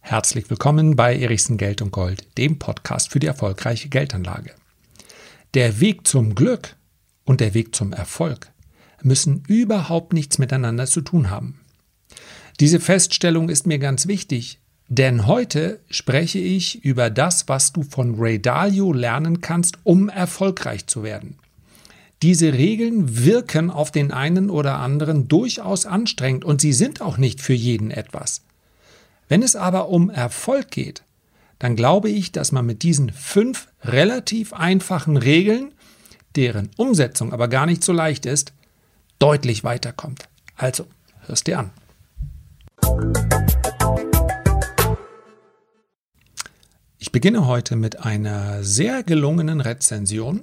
Herzlich willkommen bei Erichsen Geld und Gold, dem Podcast für die erfolgreiche Geldanlage. Der Weg zum Glück und der Weg zum Erfolg müssen überhaupt nichts miteinander zu tun haben. Diese Feststellung ist mir ganz wichtig, denn heute spreche ich über das, was du von Ray Dalio lernen kannst, um erfolgreich zu werden. Diese Regeln wirken auf den einen oder anderen durchaus anstrengend und sie sind auch nicht für jeden etwas. Wenn es aber um Erfolg geht, dann glaube ich, dass man mit diesen fünf relativ einfachen Regeln, deren Umsetzung aber gar nicht so leicht ist, deutlich weiterkommt. Also, hörst dir an. Ich beginne heute mit einer sehr gelungenen Rezension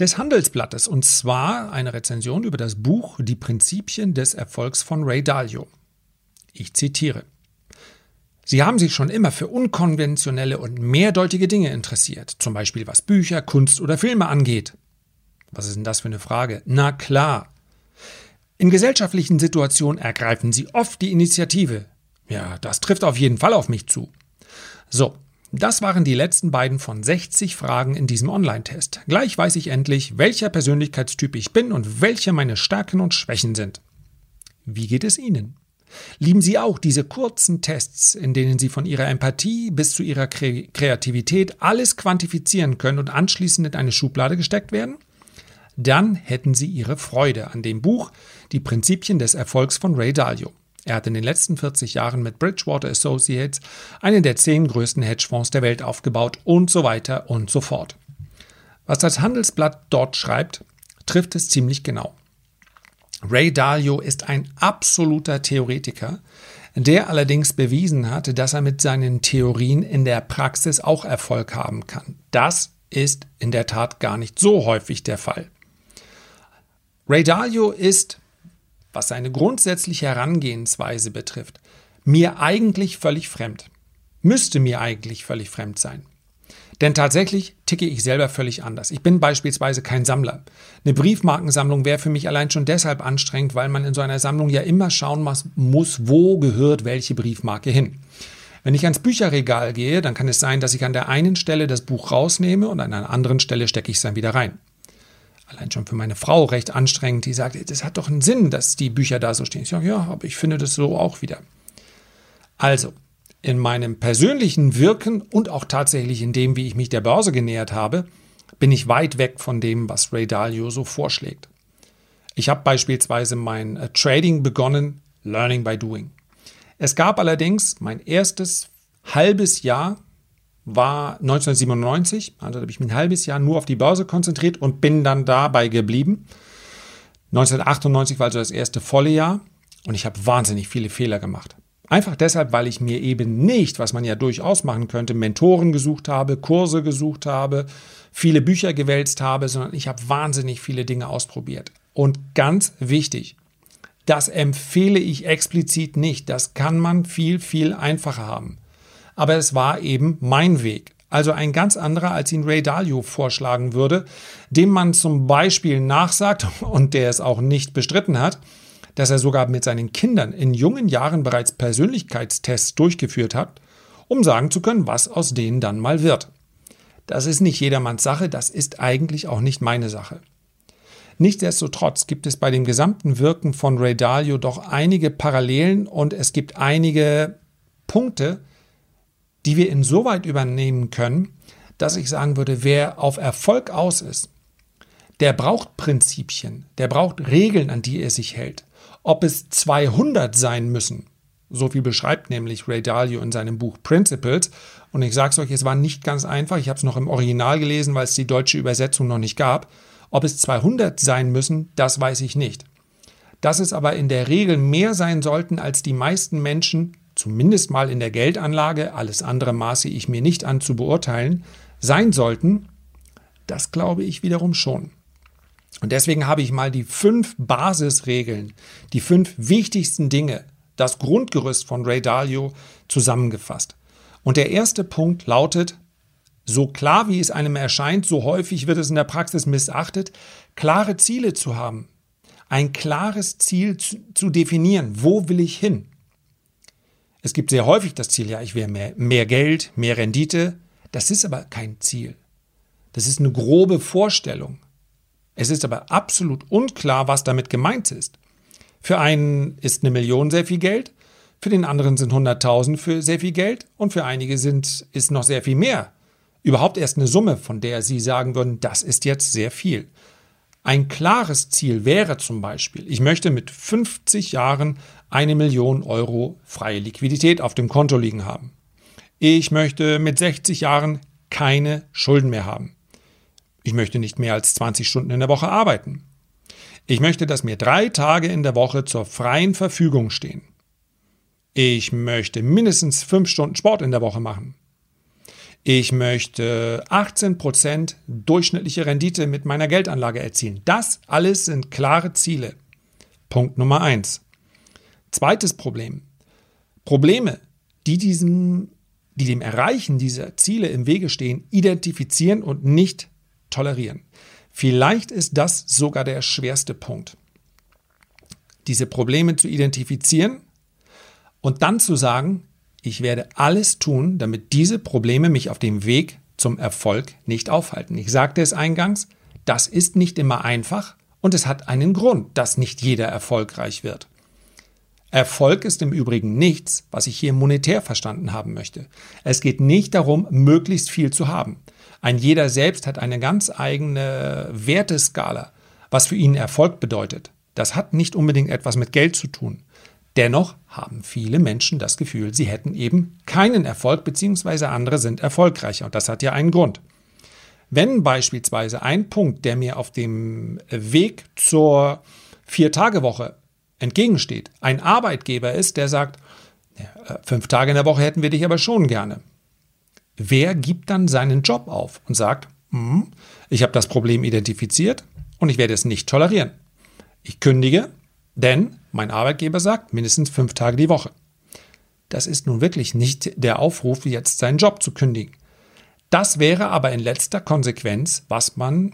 des Handelsblattes und zwar eine Rezension über das Buch Die Prinzipien des Erfolgs von Ray Dalio. Ich zitiere. Sie haben sich schon immer für unkonventionelle und mehrdeutige Dinge interessiert, zum Beispiel was Bücher, Kunst oder Filme angeht. Was ist denn das für eine Frage? Na klar. In gesellschaftlichen Situationen ergreifen Sie oft die Initiative. Ja, das trifft auf jeden Fall auf mich zu. So, das waren die letzten beiden von 60 Fragen in diesem Online-Test. Gleich weiß ich endlich, welcher Persönlichkeitstyp ich bin und welche meine Stärken und Schwächen sind. Wie geht es Ihnen? Lieben Sie auch diese kurzen Tests, in denen Sie von Ihrer Empathie bis zu Ihrer Kre Kreativität alles quantifizieren können und anschließend in eine Schublade gesteckt werden? Dann hätten Sie Ihre Freude an dem Buch Die Prinzipien des Erfolgs von Ray Dalio. Er hat in den letzten 40 Jahren mit Bridgewater Associates einen der zehn größten Hedgefonds der Welt aufgebaut und so weiter und so fort. Was das Handelsblatt dort schreibt, trifft es ziemlich genau. Ray Dalio ist ein absoluter Theoretiker, der allerdings bewiesen hat, dass er mit seinen Theorien in der Praxis auch Erfolg haben kann. Das ist in der Tat gar nicht so häufig der Fall. Ray Dalio ist, was seine grundsätzliche Herangehensweise betrifft, mir eigentlich völlig fremd. Müsste mir eigentlich völlig fremd sein. Denn tatsächlich ticke ich selber völlig anders. Ich bin beispielsweise kein Sammler. Eine Briefmarkensammlung wäre für mich allein schon deshalb anstrengend, weil man in so einer Sammlung ja immer schauen muss, wo gehört welche Briefmarke hin. Wenn ich ans Bücherregal gehe, dann kann es sein, dass ich an der einen Stelle das Buch rausnehme und an einer anderen Stelle stecke ich es dann wieder rein. Allein schon für meine Frau recht anstrengend, die sagt, das hat doch einen Sinn, dass die Bücher da so stehen. Ich sage, ja, aber ich finde das so auch wieder. Also, in meinem persönlichen Wirken und auch tatsächlich in dem, wie ich mich der Börse genähert habe, bin ich weit weg von dem, was Ray Dalio so vorschlägt. Ich habe beispielsweise mein äh, Trading begonnen, Learning by Doing. Es gab allerdings mein erstes halbes Jahr war 1997, also habe ich mich ein halbes Jahr nur auf die Börse konzentriert und bin dann dabei geblieben. 1998 war also das erste volle Jahr und ich habe wahnsinnig viele Fehler gemacht. Einfach deshalb, weil ich mir eben nicht, was man ja durchaus machen könnte, Mentoren gesucht habe, Kurse gesucht habe, viele Bücher gewälzt habe, sondern ich habe wahnsinnig viele Dinge ausprobiert. Und ganz wichtig, das empfehle ich explizit nicht. Das kann man viel, viel einfacher haben. Aber es war eben mein Weg. Also ein ganz anderer, als ihn Ray Dalio vorschlagen würde, dem man zum Beispiel nachsagt und der es auch nicht bestritten hat, dass er sogar mit seinen Kindern in jungen Jahren bereits Persönlichkeitstests durchgeführt hat, um sagen zu können, was aus denen dann mal wird. Das ist nicht jedermanns Sache, das ist eigentlich auch nicht meine Sache. Nichtsdestotrotz gibt es bei dem gesamten Wirken von Ray Dalio doch einige Parallelen und es gibt einige Punkte, die wir insoweit übernehmen können, dass ich sagen würde, wer auf Erfolg aus ist, der braucht Prinzipien, der braucht Regeln, an die er sich hält. Ob es 200 sein müssen, so viel beschreibt nämlich Ray Dalio in seinem Buch Principles. Und ich sage es euch, es war nicht ganz einfach. Ich habe es noch im Original gelesen, weil es die deutsche Übersetzung noch nicht gab. Ob es 200 sein müssen, das weiß ich nicht. Dass es aber in der Regel mehr sein sollten, als die meisten Menschen, zumindest mal in der Geldanlage, alles andere maße ich mir nicht an zu beurteilen, sein sollten, das glaube ich wiederum schon. Und deswegen habe ich mal die fünf Basisregeln, die fünf wichtigsten Dinge, das Grundgerüst von Ray Dalio zusammengefasst. Und der erste Punkt lautet, so klar wie es einem erscheint, so häufig wird es in der Praxis missachtet, klare Ziele zu haben. ein klares Ziel zu, definieren. Wo will ich hin? Es gibt sehr häufig das Ziel, ja, ich will mehr, mehr Geld, mehr Rendite. Das ist aber kein Ziel. Das ist eine grobe Vorstellung. Es ist aber absolut unklar, was damit gemeint ist. Für einen ist eine Million sehr viel Geld, für den anderen sind 100.000 für sehr viel Geld und für einige sind, ist noch sehr viel mehr. Überhaupt erst eine Summe, von der Sie sagen würden, das ist jetzt sehr viel. Ein klares Ziel wäre zum Beispiel, ich möchte mit 50 Jahren eine Million Euro freie Liquidität auf dem Konto liegen haben. Ich möchte mit 60 Jahren keine Schulden mehr haben. Ich möchte nicht mehr als 20 Stunden in der Woche arbeiten. Ich möchte, dass mir drei Tage in der Woche zur freien Verfügung stehen. Ich möchte mindestens fünf Stunden Sport in der Woche machen. Ich möchte 18% durchschnittliche Rendite mit meiner Geldanlage erzielen. Das alles sind klare Ziele. Punkt Nummer eins. Zweites Problem. Probleme, die diesem, die dem Erreichen dieser Ziele im Wege stehen, identifizieren und nicht tolerieren. Vielleicht ist das sogar der schwerste Punkt. Diese Probleme zu identifizieren und dann zu sagen, ich werde alles tun, damit diese Probleme mich auf dem Weg zum Erfolg nicht aufhalten. Ich sagte es eingangs, das ist nicht immer einfach und es hat einen Grund, dass nicht jeder erfolgreich wird. Erfolg ist im Übrigen nichts, was ich hier monetär verstanden haben möchte. Es geht nicht darum, möglichst viel zu haben. Ein jeder selbst hat eine ganz eigene Werteskala, was für ihn Erfolg bedeutet. Das hat nicht unbedingt etwas mit Geld zu tun. Dennoch haben viele Menschen das Gefühl, sie hätten eben keinen Erfolg bzw. andere sind erfolgreicher und das hat ja einen Grund. Wenn beispielsweise ein Punkt, der mir auf dem Weg zur Vier-Tage-Woche entgegensteht, ein Arbeitgeber ist, der sagt, äh, fünf Tage in der Woche hätten wir dich aber schon gerne. Wer gibt dann seinen Job auf und sagt, hm, ich habe das Problem identifiziert und ich werde es nicht tolerieren. Ich kündige, denn mein Arbeitgeber sagt mindestens fünf Tage die Woche. Das ist nun wirklich nicht der Aufruf, jetzt seinen Job zu kündigen. Das wäre aber in letzter Konsequenz, was man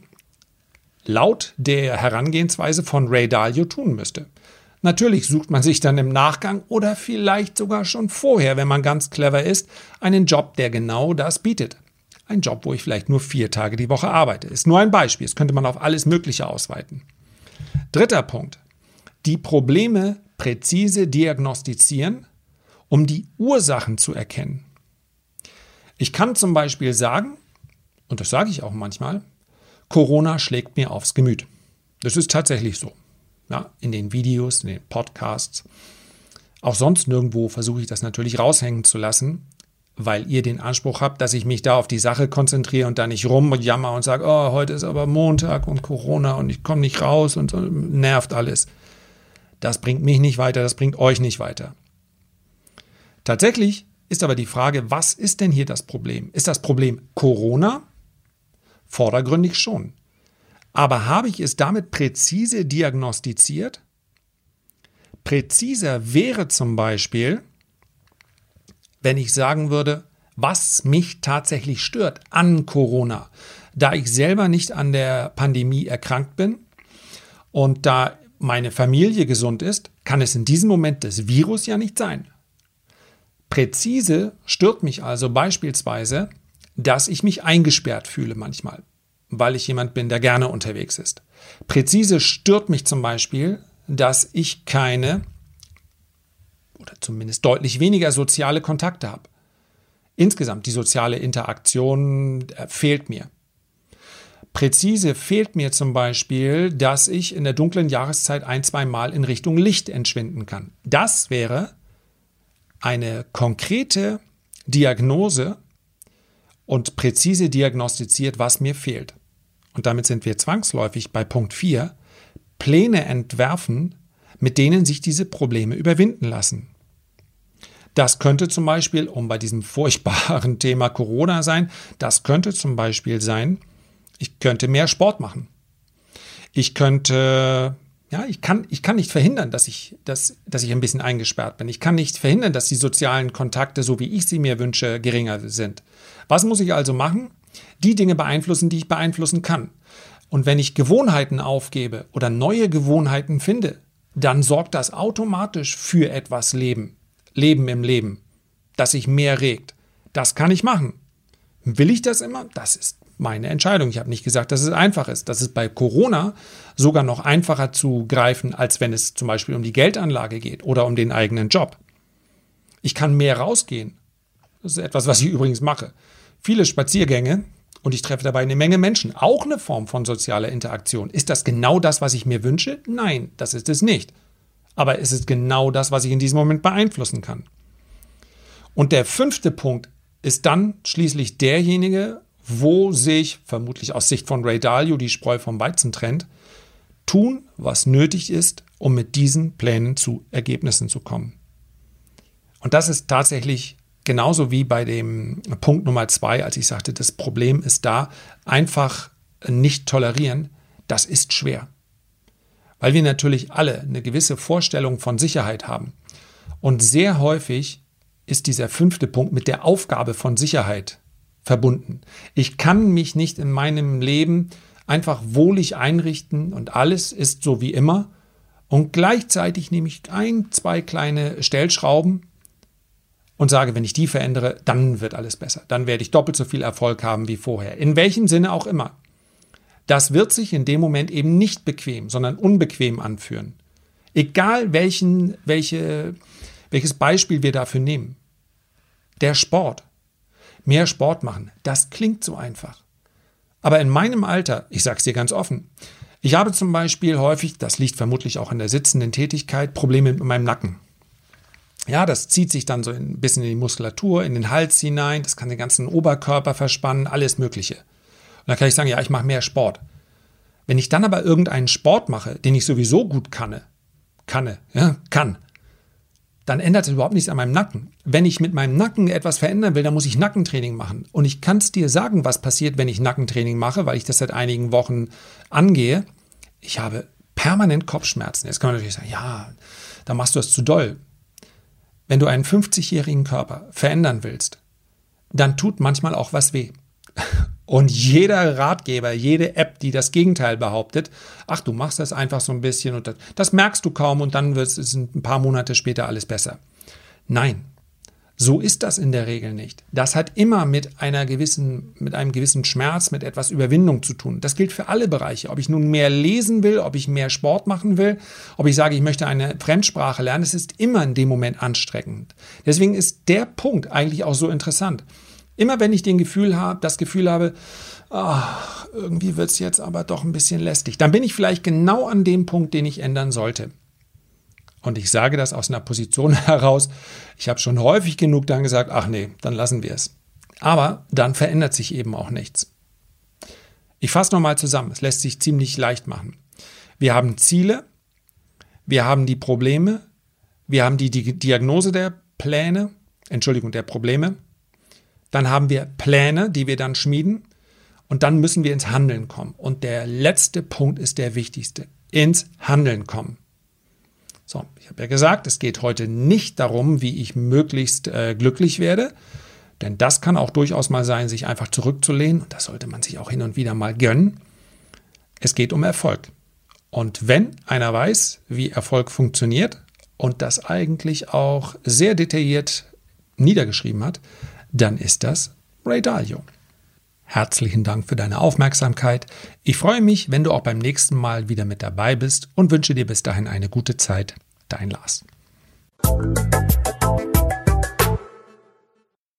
laut der Herangehensweise von Ray Dalio tun müsste. Natürlich sucht man sich dann im Nachgang oder vielleicht sogar schon vorher, wenn man ganz clever ist, einen Job, der genau das bietet. Ein Job, wo ich vielleicht nur vier Tage die Woche arbeite. Ist nur ein Beispiel. Das könnte man auf alles Mögliche ausweiten. Dritter Punkt die Probleme präzise diagnostizieren, um die Ursachen zu erkennen. Ich kann zum Beispiel sagen, und das sage ich auch manchmal, Corona schlägt mir aufs Gemüt. Das ist tatsächlich so. Ja, in den Videos, in den Podcasts, auch sonst nirgendwo versuche ich das natürlich raushängen zu lassen, weil ihr den Anspruch habt, dass ich mich da auf die Sache konzentriere und da nicht rumjammer und sage, oh, heute ist aber Montag und Corona und ich komme nicht raus und nervt alles. Das bringt mich nicht weiter, das bringt euch nicht weiter. Tatsächlich ist aber die Frage, was ist denn hier das Problem? Ist das Problem Corona? Vordergründig schon. Aber habe ich es damit präzise diagnostiziert? Präziser wäre zum Beispiel, wenn ich sagen würde, was mich tatsächlich stört an Corona. Da ich selber nicht an der Pandemie erkrankt bin und da meine Familie gesund ist, kann es in diesem Moment das Virus ja nicht sein. Präzise stört mich also beispielsweise, dass ich mich eingesperrt fühle manchmal, weil ich jemand bin, der gerne unterwegs ist. Präzise stört mich zum Beispiel, dass ich keine oder zumindest deutlich weniger soziale Kontakte habe. Insgesamt die soziale Interaktion äh, fehlt mir. Präzise fehlt mir zum Beispiel, dass ich in der dunklen Jahreszeit ein, zwei Mal in Richtung Licht entschwinden kann. Das wäre eine konkrete Diagnose und präzise diagnostiziert, was mir fehlt. Und damit sind wir zwangsläufig bei Punkt 4, Pläne entwerfen, mit denen sich diese Probleme überwinden lassen. Das könnte zum Beispiel, um bei diesem furchtbaren Thema Corona sein, das könnte zum Beispiel sein, ich könnte mehr Sport machen. Ich könnte, ja, ich kann, ich kann nicht verhindern, dass ich, dass, dass ich ein bisschen eingesperrt bin. Ich kann nicht verhindern, dass die sozialen Kontakte, so wie ich sie mir wünsche, geringer sind. Was muss ich also machen? Die Dinge beeinflussen, die ich beeinflussen kann. Und wenn ich Gewohnheiten aufgebe oder neue Gewohnheiten finde, dann sorgt das automatisch für etwas Leben. Leben im Leben, das sich mehr regt. Das kann ich machen. Will ich das immer? Das ist meine Entscheidung. Ich habe nicht gesagt, dass es einfach ist. Das ist bei Corona sogar noch einfacher zu greifen, als wenn es zum Beispiel um die Geldanlage geht oder um den eigenen Job. Ich kann mehr rausgehen. Das ist etwas, was ich übrigens mache. Viele Spaziergänge und ich treffe dabei eine Menge Menschen. Auch eine Form von sozialer Interaktion. Ist das genau das, was ich mir wünsche? Nein, das ist es nicht. Aber es ist genau das, was ich in diesem Moment beeinflussen kann. Und der fünfte Punkt ist dann schließlich derjenige, wo sich, vermutlich aus Sicht von Ray Dalio, die Spreu vom Weizen trennt, tun, was nötig ist, um mit diesen Plänen zu Ergebnissen zu kommen. Und das ist tatsächlich genauso wie bei dem Punkt Nummer zwei, als ich sagte, das Problem ist da, einfach nicht tolerieren, das ist schwer. Weil wir natürlich alle eine gewisse Vorstellung von Sicherheit haben. Und sehr häufig ist dieser fünfte Punkt mit der Aufgabe von Sicherheit verbunden. Ich kann mich nicht in meinem Leben einfach wohlig einrichten und alles ist so wie immer. Und gleichzeitig nehme ich ein, zwei kleine Stellschrauben und sage, wenn ich die verändere, dann wird alles besser. Dann werde ich doppelt so viel Erfolg haben wie vorher. In welchem Sinne auch immer. Das wird sich in dem Moment eben nicht bequem, sondern unbequem anführen. Egal welchen, welche, welches Beispiel wir dafür nehmen. Der Sport mehr Sport machen. Das klingt so einfach. Aber in meinem Alter, ich sage es dir ganz offen, ich habe zum Beispiel häufig, das liegt vermutlich auch an der sitzenden Tätigkeit, Probleme mit meinem Nacken. Ja, das zieht sich dann so ein bisschen in die Muskulatur, in den Hals hinein, das kann den ganzen Oberkörper verspannen, alles Mögliche. Und dann kann ich sagen, ja, ich mache mehr Sport. Wenn ich dann aber irgendeinen Sport mache, den ich sowieso gut kann, kann, ja, kann, dann ändert es überhaupt nichts an meinem Nacken. Wenn ich mit meinem Nacken etwas verändern will, dann muss ich Nackentraining machen. Und ich kann es dir sagen, was passiert, wenn ich Nackentraining mache, weil ich das seit einigen Wochen angehe. Ich habe permanent Kopfschmerzen. Jetzt kann man natürlich sagen, ja, da machst du es zu doll. Wenn du einen 50-jährigen Körper verändern willst, dann tut manchmal auch was weh. Und jeder Ratgeber, jede App, die das Gegenteil behauptet, ach, du machst das einfach so ein bisschen und das, das merkst du kaum und dann wird es ein paar Monate später alles besser. Nein, so ist das in der Regel nicht. Das hat immer mit einer gewissen, mit einem gewissen Schmerz, mit etwas Überwindung zu tun. Das gilt für alle Bereiche. Ob ich nun mehr lesen will, ob ich mehr Sport machen will, ob ich sage, ich möchte eine Fremdsprache lernen, es ist immer in dem Moment anstrengend. Deswegen ist der Punkt eigentlich auch so interessant. Immer wenn ich den Gefühl habe, das Gefühl habe, ach, irgendwie wird es jetzt aber doch ein bisschen lästig, dann bin ich vielleicht genau an dem Punkt, den ich ändern sollte. Und ich sage das aus einer Position heraus. Ich habe schon häufig genug dann gesagt, ach nee, dann lassen wir es. Aber dann verändert sich eben auch nichts. Ich fasse nochmal zusammen. Es lässt sich ziemlich leicht machen. Wir haben Ziele, wir haben die Probleme, wir haben die Diagnose der Pläne, Entschuldigung, der Probleme, dann haben wir Pläne, die wir dann schmieden. Und dann müssen wir ins Handeln kommen. Und der letzte Punkt ist der wichtigste. Ins Handeln kommen. So, ich habe ja gesagt, es geht heute nicht darum, wie ich möglichst äh, glücklich werde. Denn das kann auch durchaus mal sein, sich einfach zurückzulehnen. Und das sollte man sich auch hin und wieder mal gönnen. Es geht um Erfolg. Und wenn einer weiß, wie Erfolg funktioniert und das eigentlich auch sehr detailliert niedergeschrieben hat, dann ist das Ray Dalio. Herzlichen Dank für deine Aufmerksamkeit. Ich freue mich, wenn du auch beim nächsten Mal wieder mit dabei bist und wünsche dir bis dahin eine gute Zeit. Dein Lars.